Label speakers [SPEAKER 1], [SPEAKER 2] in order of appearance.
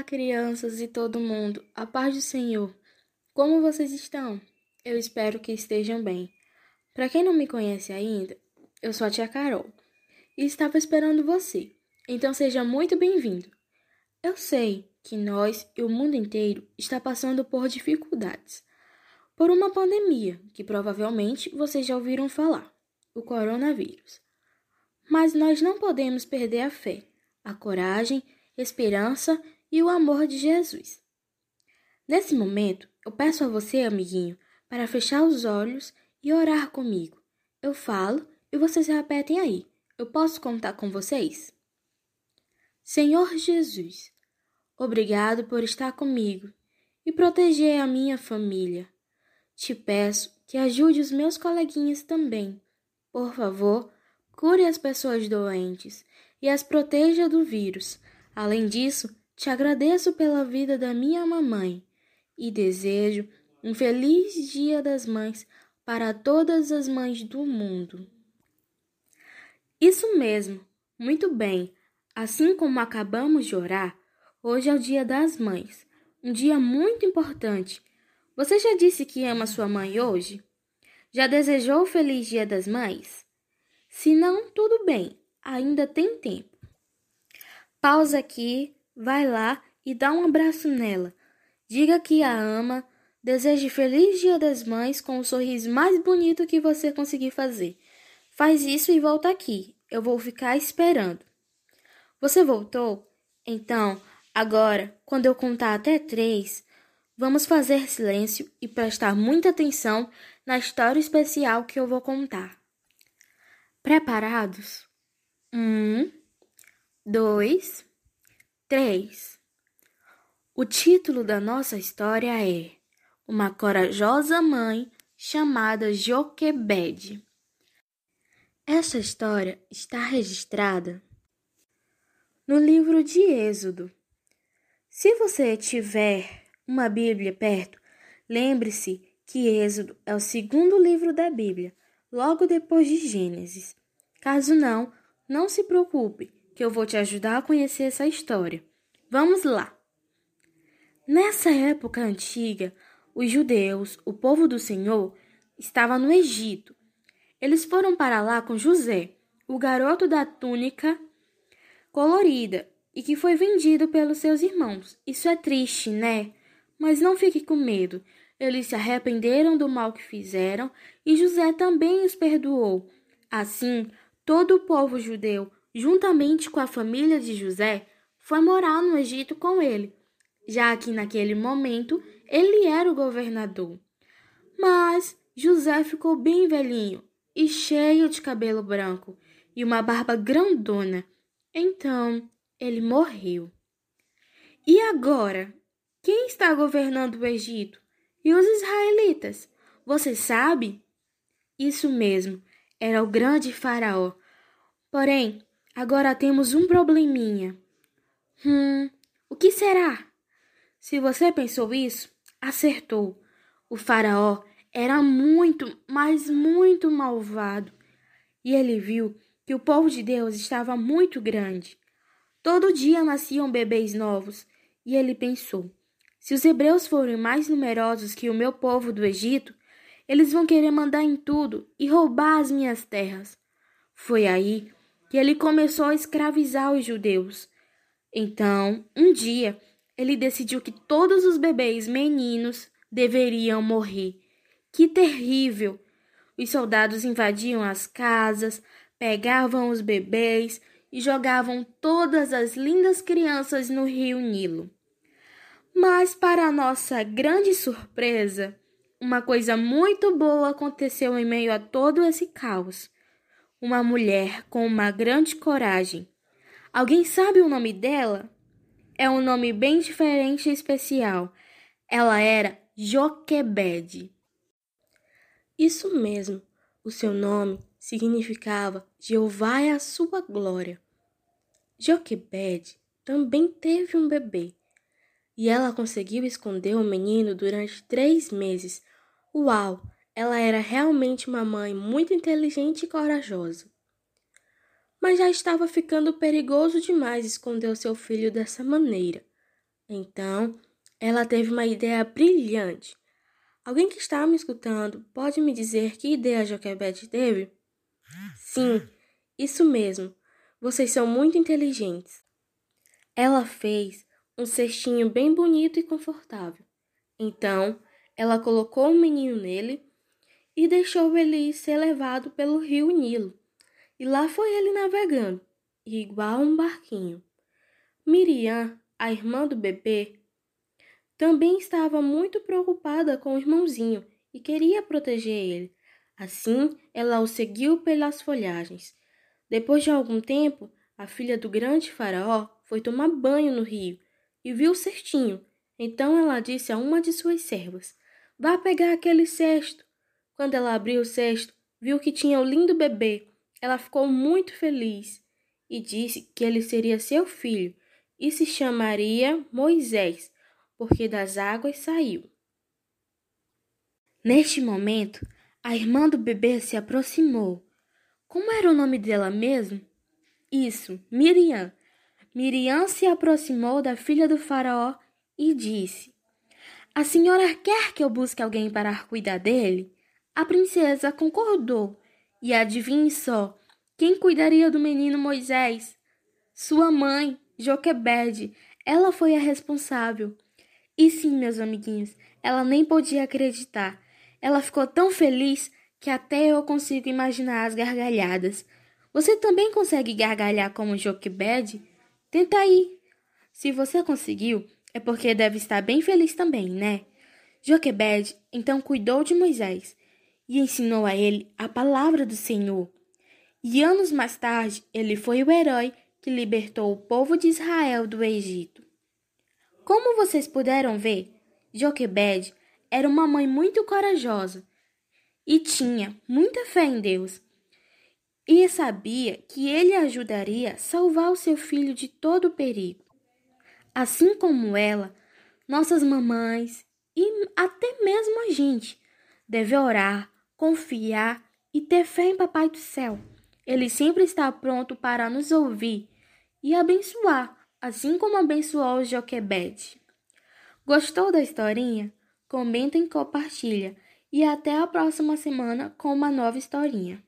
[SPEAKER 1] Olá, crianças e todo mundo. A paz do Senhor. Como vocês estão? Eu espero que estejam bem. Para quem não me conhece ainda, eu sou a tia Carol e estava esperando você. Então seja muito bem-vindo. Eu sei que nós e o mundo inteiro está passando por dificuldades por uma pandemia que provavelmente vocês já ouviram falar, o coronavírus. Mas nós não podemos perder a fé, a coragem, esperança e o amor de Jesus. Nesse momento, eu peço a você, amiguinho, para fechar os olhos e orar comigo. Eu falo e vocês repetem aí. Eu posso contar com vocês? Senhor Jesus, obrigado por estar comigo e proteger a minha família. Te peço que ajude os meus coleguinhas também. Por favor, cure as pessoas doentes e as proteja do vírus. Além disso, te agradeço pela vida da minha mamãe e desejo um feliz Dia das Mães para todas as mães do mundo. Isso mesmo, muito bem. Assim como acabamos de orar, hoje é o Dia das Mães, um dia muito importante. Você já disse que ama sua mãe hoje? Já desejou o feliz Dia das Mães? Se não, tudo bem, ainda tem tempo. Pausa aqui vai lá e dá um abraço nela. Diga que a ama. Deseje feliz Dia das Mães com o sorriso mais bonito que você conseguir fazer. Faz isso e volta aqui. Eu vou ficar esperando. Você voltou? Então, agora, quando eu contar até três, vamos fazer silêncio e prestar muita atenção na história especial que eu vou contar. Preparados? Um, dois, três. O título da nossa história é Uma Corajosa Mãe chamada Joquebede. Esta história está registrada no livro de Êxodo. Se você tiver uma Bíblia perto, lembre-se que Êxodo é o segundo livro da Bíblia, logo depois de Gênesis. Caso não, não se preocupe, que eu vou te ajudar a conhecer essa história. Vamos lá! Nessa época antiga, os judeus, o povo do Senhor, estava no Egito. Eles foram para lá com José, o garoto da túnica colorida e que foi vendido pelos seus irmãos. Isso é triste, né? Mas não fique com medo. Eles se arrependeram do mal que fizeram e José também os perdoou. Assim, todo o povo judeu, juntamente com a família de José, foi morar no Egito com ele já que naquele momento ele era o governador. Mas José ficou bem velhinho e cheio de cabelo branco e uma barba grandona. Então ele morreu. E agora? Quem está governando o Egito? E os israelitas? Você sabe? Isso mesmo, era o grande Faraó. Porém, agora temos um probleminha. Hum, o que será? Se você pensou isso, acertou. O Faraó era muito, mas muito malvado. E ele viu que o povo de Deus estava muito grande. Todo dia nasciam bebês novos, e ele pensou: se os hebreus forem mais numerosos que o meu povo do Egito, eles vão querer mandar em tudo e roubar as minhas terras. Foi aí que ele começou a escravizar os judeus. Então, um dia, ele decidiu que todos os bebês meninos deveriam morrer. Que terrível! Os soldados invadiam as casas, pegavam os bebês e jogavam todas as lindas crianças no rio Nilo. Mas, para nossa grande surpresa, uma coisa muito boa aconteceu em meio a todo esse caos. Uma mulher com uma grande coragem. Alguém sabe o nome dela? é um nome bem diferente e especial. Ela era Joquebede. Isso mesmo, o seu nome significava Jeová é a sua glória. Joquebede também teve um bebê e ela conseguiu esconder o menino durante três meses. Uau! Ela era realmente uma mãe muito inteligente e corajosa mas já estava ficando perigoso demais esconder seu filho dessa maneira. Então, ela teve uma ideia brilhante. Alguém que está me escutando pode me dizer que ideia Joquebede teve? Sim, isso mesmo. Vocês são muito inteligentes. Ela fez um cestinho bem bonito e confortável. Então, ela colocou o menino nele e deixou ele ser levado pelo rio Nilo. E lá foi ele navegando, igual um barquinho. Miriam, a irmã do bebê, também estava muito preocupada com o irmãozinho e queria proteger ele. Assim, ela o seguiu pelas folhagens. Depois de algum tempo, a filha do grande faraó foi tomar banho no rio e viu o. Então ela disse a uma de suas servas: Vá pegar aquele cesto. Quando ela abriu o cesto, viu que tinha o lindo bebê. Ela ficou muito feliz e disse que ele seria seu filho e se chamaria Moisés, porque das águas saiu. Neste momento, a irmã do bebê se aproximou. Como era o nome dela mesmo? Isso, Miriam. Miriam se aproximou da filha do faraó e disse: A senhora quer que eu busque alguém para cuidar dele? A princesa concordou. E adivinhe só, quem cuidaria do menino Moisés? Sua mãe, Joquebede, ela foi a responsável. E sim, meus amiguinhos, ela nem podia acreditar. Ela ficou tão feliz que até eu consigo imaginar as gargalhadas. Você também consegue gargalhar como Joquebede? Tenta aí. Se você conseguiu, é porque deve estar bem feliz também, né? Joquebede então cuidou de Moisés e ensinou a ele a palavra do Senhor. E anos mais tarde, ele foi o herói que libertou o povo de Israel do Egito. Como vocês puderam ver, Joquebed era uma mãe muito corajosa e tinha muita fé em Deus. E sabia que ele ajudaria a salvar o seu filho de todo o perigo. Assim como ela, nossas mamães e até mesmo a gente deve orar, confiar e ter fé em Papai do Céu. Ele sempre está pronto para nos ouvir e abençoar, assim como abençoou Joquebede. Gostou da historinha? Comenta e compartilha. E até a próxima semana com uma nova historinha.